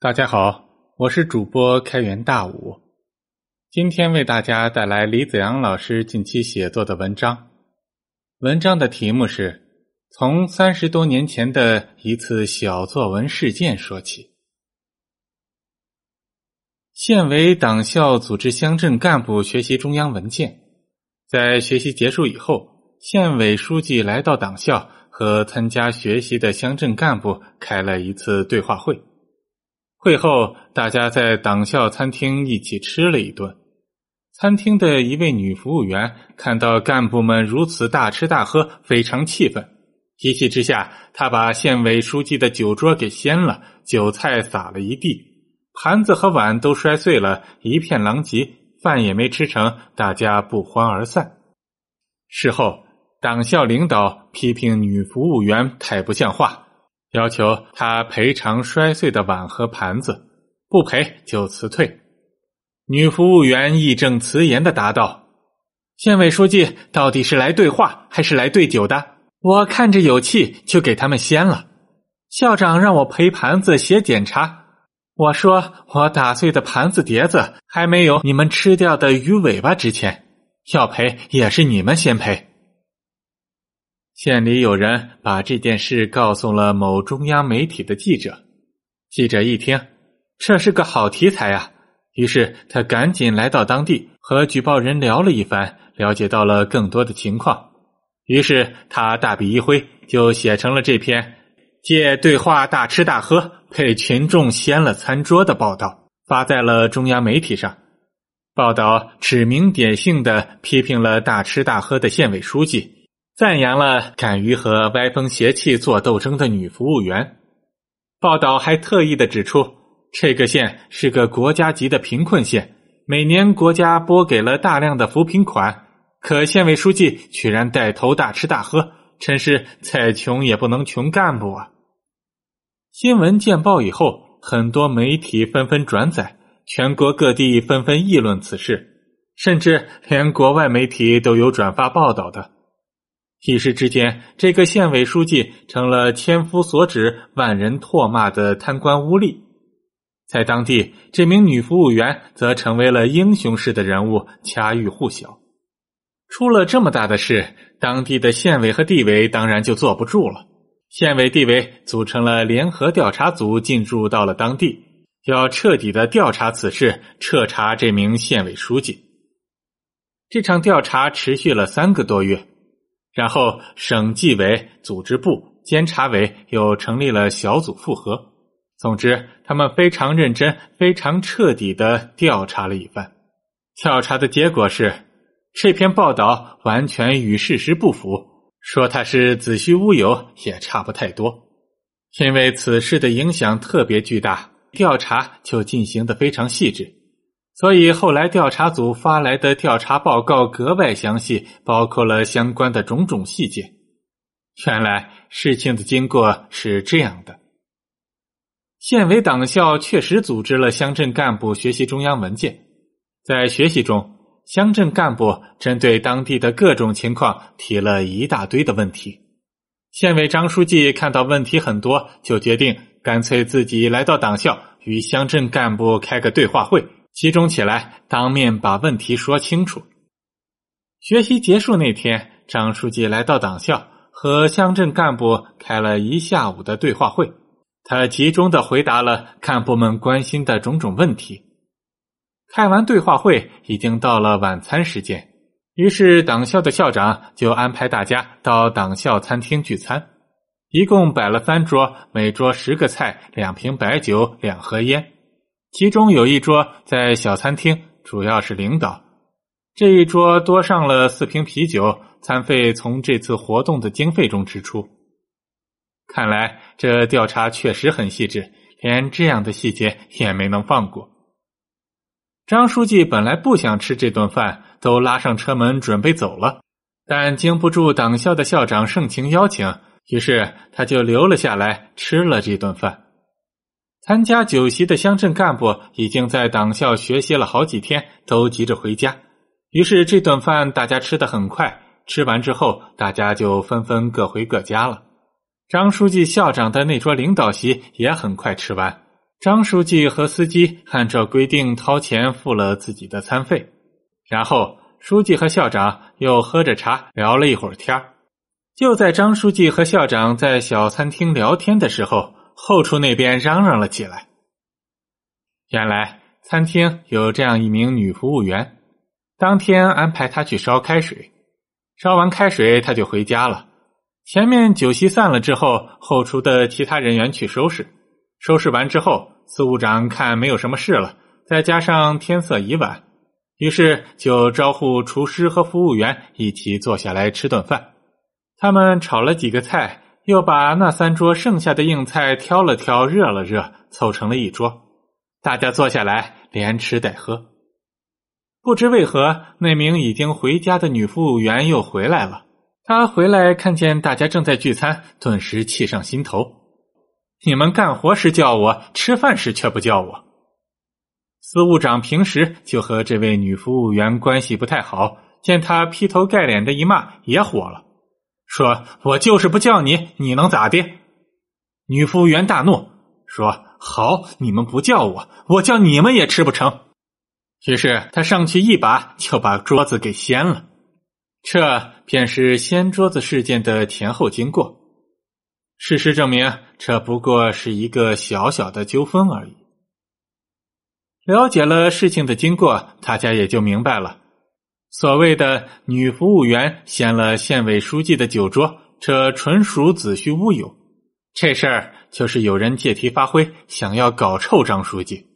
大家好，我是主播开元大武，今天为大家带来李子阳老师近期写作的文章。文章的题目是从三十多年前的一次小作文事件说起。县委党校组织乡镇干部学习中央文件，在学习结束以后，县委书记来到党校，和参加学习的乡镇干部开了一次对话会。会后，大家在党校餐厅一起吃了一顿。餐厅的一位女服务员看到干部们如此大吃大喝，非常气愤。一气之下，她把县委书记的酒桌给掀了，酒菜洒了一地，盘子和碗都摔碎了，一片狼藉，饭也没吃成，大家不欢而散。事后，党校领导批评女服务员太不像话。要求他赔偿摔碎的碗和盘子，不赔就辞退。女服务员义正辞严的答道：“县委书记到底是来对话还是来对酒的？我看着有气，就给他们掀了。校长让我赔盘子写检查，我说我打碎的盘子碟子还没有你们吃掉的鱼尾巴值钱，要赔也是你们先赔。”县里有人把这件事告诉了某中央媒体的记者，记者一听，这是个好题材啊，于是他赶紧来到当地和举报人聊了一番，了解到了更多的情况，于是他大笔一挥，就写成了这篇借对话大吃大喝，被群众掀了餐桌的报道，发在了中央媒体上。报道指名点姓的批评了大吃大喝的县委书记。赞扬了敢于和歪风邪气做斗争的女服务员。报道还特意的指出，这个县是个国家级的贫困县，每年国家拨给了大量的扶贫款，可县委书记居然带头大吃大喝，真是再穷也不能穷干部啊！新闻见报以后，很多媒体纷纷转载，全国各地纷纷议论此事，甚至连国外媒体都有转发报道的。一时之间，这个县委书记成了千夫所指、万人唾骂的贪官污吏。在当地，这名女服务员则成为了英雄式的人物，家喻户晓。出了这么大的事，当地的县委和地委当然就坐不住了。县委、地委组成了联合调查组，进驻到了当地，要彻底的调查此事，彻查这名县委书记。这场调查持续了三个多月。然后，省纪委、组织部、监察委又成立了小组复核。总之，他们非常认真、非常彻底的调查了一番。调查的结果是，这篇报道完全与事实不符，说他是子虚乌有也差不太多。因为此事的影响特别巨大，调查就进行的非常细致。所以后来调查组发来的调查报告格外详细，包括了相关的种种细节。原来事情的经过是这样的：县委党校确实组织了乡镇干部学习中央文件，在学习中，乡镇干部针对当地的各种情况提了一大堆的问题。县委张书记看到问题很多，就决定干脆自己来到党校，与乡镇干部开个对话会。集中起来，当面把问题说清楚。学习结束那天，张书记来到党校，和乡镇干部开了一下午的对话会。他集中的回答了干部们关心的种种问题。开完对话会，已经到了晚餐时间，于是党校的校长就安排大家到党校餐厅聚餐。一共摆了三桌，每桌十个菜，两瓶白酒，两盒烟。其中有一桌在小餐厅，主要是领导。这一桌多上了四瓶啤酒，餐费从这次活动的经费中支出。看来这调查确实很细致，连这样的细节也没能放过。张书记本来不想吃这顿饭，都拉上车门准备走了，但经不住党校的校长盛情邀请，于是他就留了下来吃了这顿饭。参加酒席的乡镇干部已经在党校学习了好几天，都急着回家。于是这顿饭大家吃的很快，吃完之后大家就纷纷各回各家了。张书记、校长的那桌领导席也很快吃完，张书记和司机按照规定掏钱付了自己的餐费，然后书记和校长又喝着茶聊了一会儿天就在张书记和校长在小餐厅聊天的时候，后厨那边嚷嚷了起来。原来餐厅有这样一名女服务员，当天安排她去烧开水，烧完开水她就回家了。前面酒席散了之后，后厨的其他人员去收拾，收拾完之后，司务长看没有什么事了，再加上天色已晚，于是就招呼厨师和服务员一起坐下来吃顿饭。他们炒了几个菜，又把那三桌剩下的硬菜挑了挑，热了热，凑成了一桌。大家坐下来，连吃带喝。不知为何，那名已经回家的女服务员又回来了。她回来看见大家正在聚餐，顿时气上心头。你们干活时叫我，吃饭时却不叫我。司务长平时就和这位女服务员关系不太好，见她劈头盖脸的一骂，也火了。说：“我就是不叫你，你能咋的？”女服务员大怒，说：“好，你们不叫我，我叫你们也吃不成。”于是他上去一把就把桌子给掀了。这便是掀桌子事件的前后经过。事实证明，这不过是一个小小的纠纷而已。了解了事情的经过，大家也就明白了。所谓的女服务员掀了县委书记的酒桌，这纯属子虚乌有。这事儿就是有人借题发挥，想要搞臭张书记。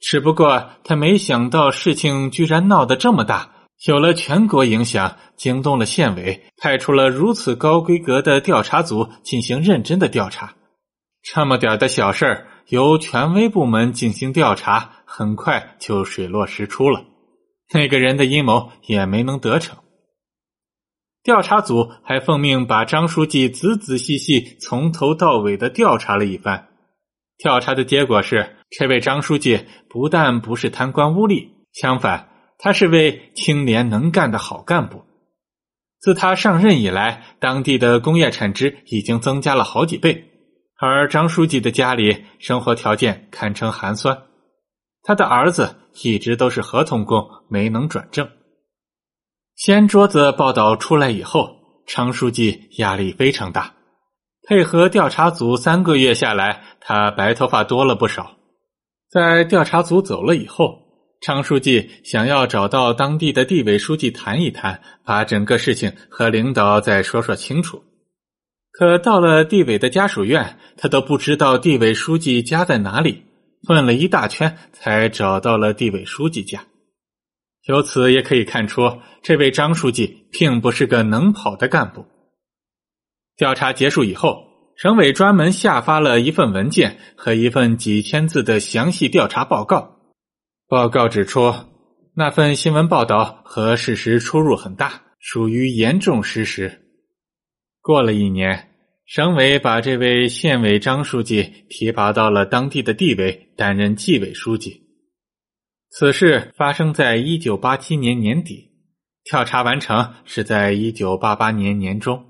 只不过他没想到事情居然闹得这么大，有了全国影响，惊动了县委，派出了如此高规格的调查组进行认真的调查。这么点的小事儿，由权威部门进行调查，很快就水落石出了。那个人的阴谋也没能得逞。调查组还奉命把张书记仔仔细细从头到尾的调查了一番。调查的结果是，这位张书记不但不是贪官污吏，相反，他是位清廉能干的好干部。自他上任以来，当地的工业产值已经增加了好几倍，而张书记的家里生活条件堪称寒酸。他的儿子一直都是合同工，没能转正。掀桌子报道出来以后，常书记压力非常大。配合调查组三个月下来，他白头发多了不少。在调查组走了以后，常书记想要找到当地的地委书记谈一谈，把整个事情和领导再说说清楚。可到了地委的家属院，他都不知道地委书记家在哪里。问了一大圈，才找到了地委书记家。由此也可以看出，这位张书记并不是个能跑的干部。调查结束以后，省委专门下发了一份文件和一份几千字的详细调查报告。报告指出，那份新闻报道和事实出入很大，属于严重失实。过了一年。省委把这位县委张书记提拔到了当地的地委担任纪委书记。此事发生在一九八七年年底，调查完成是在一九八八年年中。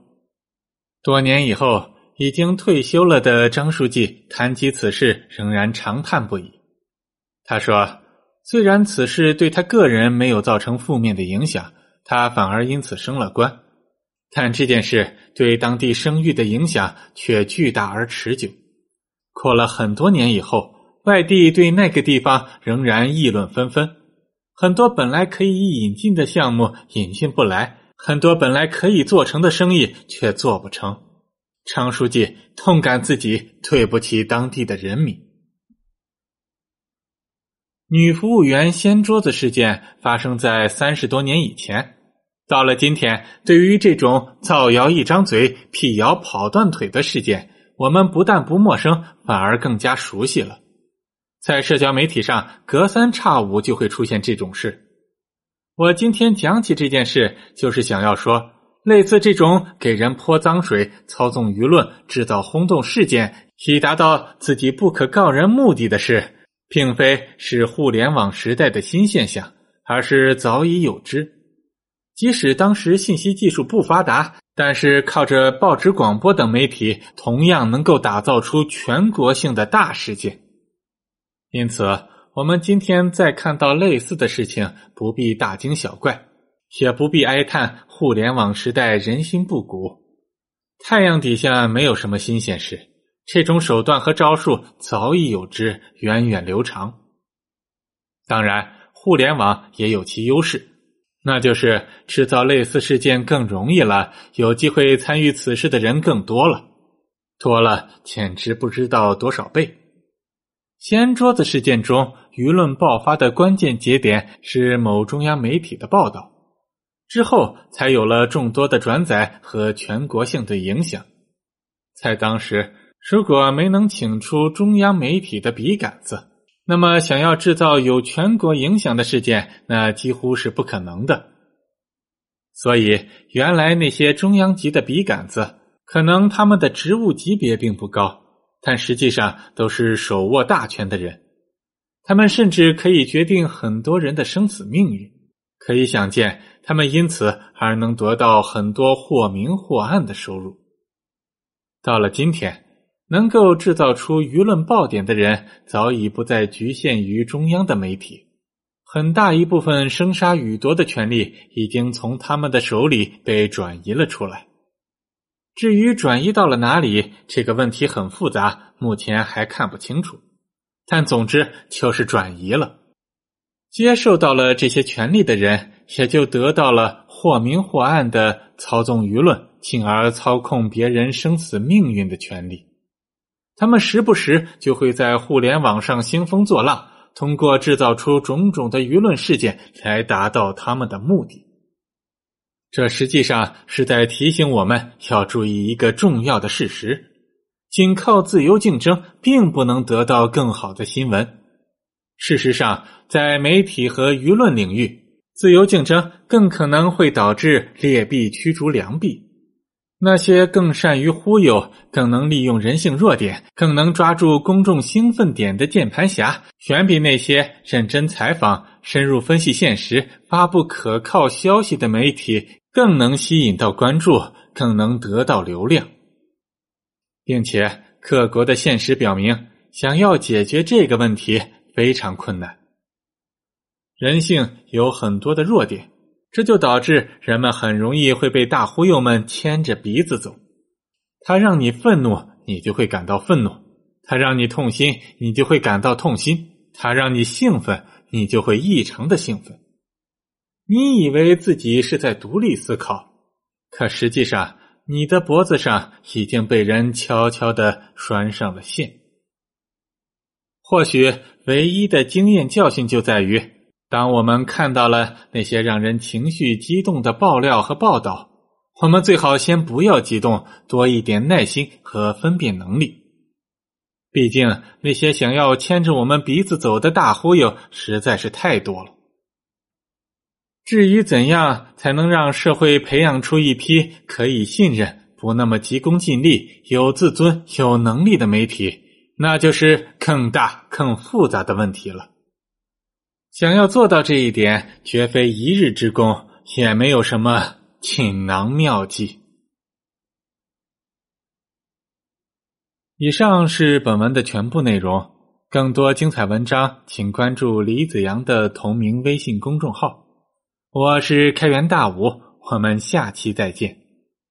多年以后，已经退休了的张书记谈及此事，仍然长叹不已。他说：“虽然此事对他个人没有造成负面的影响，他反而因此升了官。”但这件事对当地声誉的影响却巨大而持久。过了很多年以后，外地对那个地方仍然议论纷纷，很多本来可以引进的项目引进不来，很多本来可以做成的生意却做不成。常书记痛感自己对不起当地的人民。女服务员掀桌子事件发生在三十多年以前。到了今天，对于这种造谣一张嘴、辟谣跑断腿的事件，我们不但不陌生，反而更加熟悉了。在社交媒体上，隔三差五就会出现这种事。我今天讲起这件事，就是想要说，类似这种给人泼脏水、操纵舆论、制造轰动事件，以达到自己不可告人目的的事，并非是互联网时代的新现象，而是早已有之。即使当时信息技术不发达，但是靠着报纸、广播等媒体，同样能够打造出全国性的大事件。因此，我们今天再看到类似的事情，不必大惊小怪，也不必哀叹互联网时代人心不古。太阳底下没有什么新鲜事，这种手段和招数早已有之，源远流长。当然，互联网也有其优势，那就是制造类似事件更容易了，有机会参与此事的人更多了，多了简直不知道多少倍。掀桌子事件中，舆论爆发的关键节点是某中央媒体的报道，之后才有了众多的转载和全国性的影响。在当时，如果没能请出中央媒体的笔杆子，那么想要制造有全国影响的事件，那几乎是不可能的。所以，原来那些中央级的笔杆子，可能他们的职务级别并不高。但实际上都是手握大权的人，他们甚至可以决定很多人的生死命运。可以想见，他们因此而能得到很多或明或暗的收入。到了今天，能够制造出舆论爆点的人早已不再局限于中央的媒体，很大一部分生杀予夺的权利已经从他们的手里被转移了出来。至于转移到了哪里，这个问题很复杂，目前还看不清楚。但总之就是转移了，接受到了这些权利的人，也就得到了或明或暗的操纵舆论，进而操控别人生死命运的权利。他们时不时就会在互联网上兴风作浪，通过制造出种种的舆论事件来达到他们的目的。这实际上是在提醒我们要注意一个重要的事实：仅靠自由竞争，并不能得到更好的新闻。事实上，在媒体和舆论领域，自由竞争更可能会导致劣币驱逐良币。那些更善于忽悠、更能利用人性弱点、更能抓住公众兴奋点的键盘侠，远比那些认真采访、深入分析现实、发布可靠消息的媒体。更能吸引到关注，更能得到流量，并且各国的现实表明，想要解决这个问题非常困难。人性有很多的弱点，这就导致人们很容易会被大忽悠们牵着鼻子走。他让你愤怒，你就会感到愤怒；他让你痛心，你就会感到痛心；他让你兴奋，你就会异常的兴奋。你以为自己是在独立思考，可实际上你的脖子上已经被人悄悄的拴上了线。或许唯一的经验教训就在于，当我们看到了那些让人情绪激动的爆料和报道，我们最好先不要激动，多一点耐心和分辨能力。毕竟那些想要牵着我们鼻子走的大忽悠实在是太多了。至于怎样才能让社会培养出一批可以信任、不那么急功近利、有自尊、有能力的媒体，那就是更大、更复杂的问题了。想要做到这一点，绝非一日之功，也没有什么锦囊妙计。以上是本文的全部内容，更多精彩文章，请关注李子阳的同名微信公众号。我是开元大武，我们下期再见。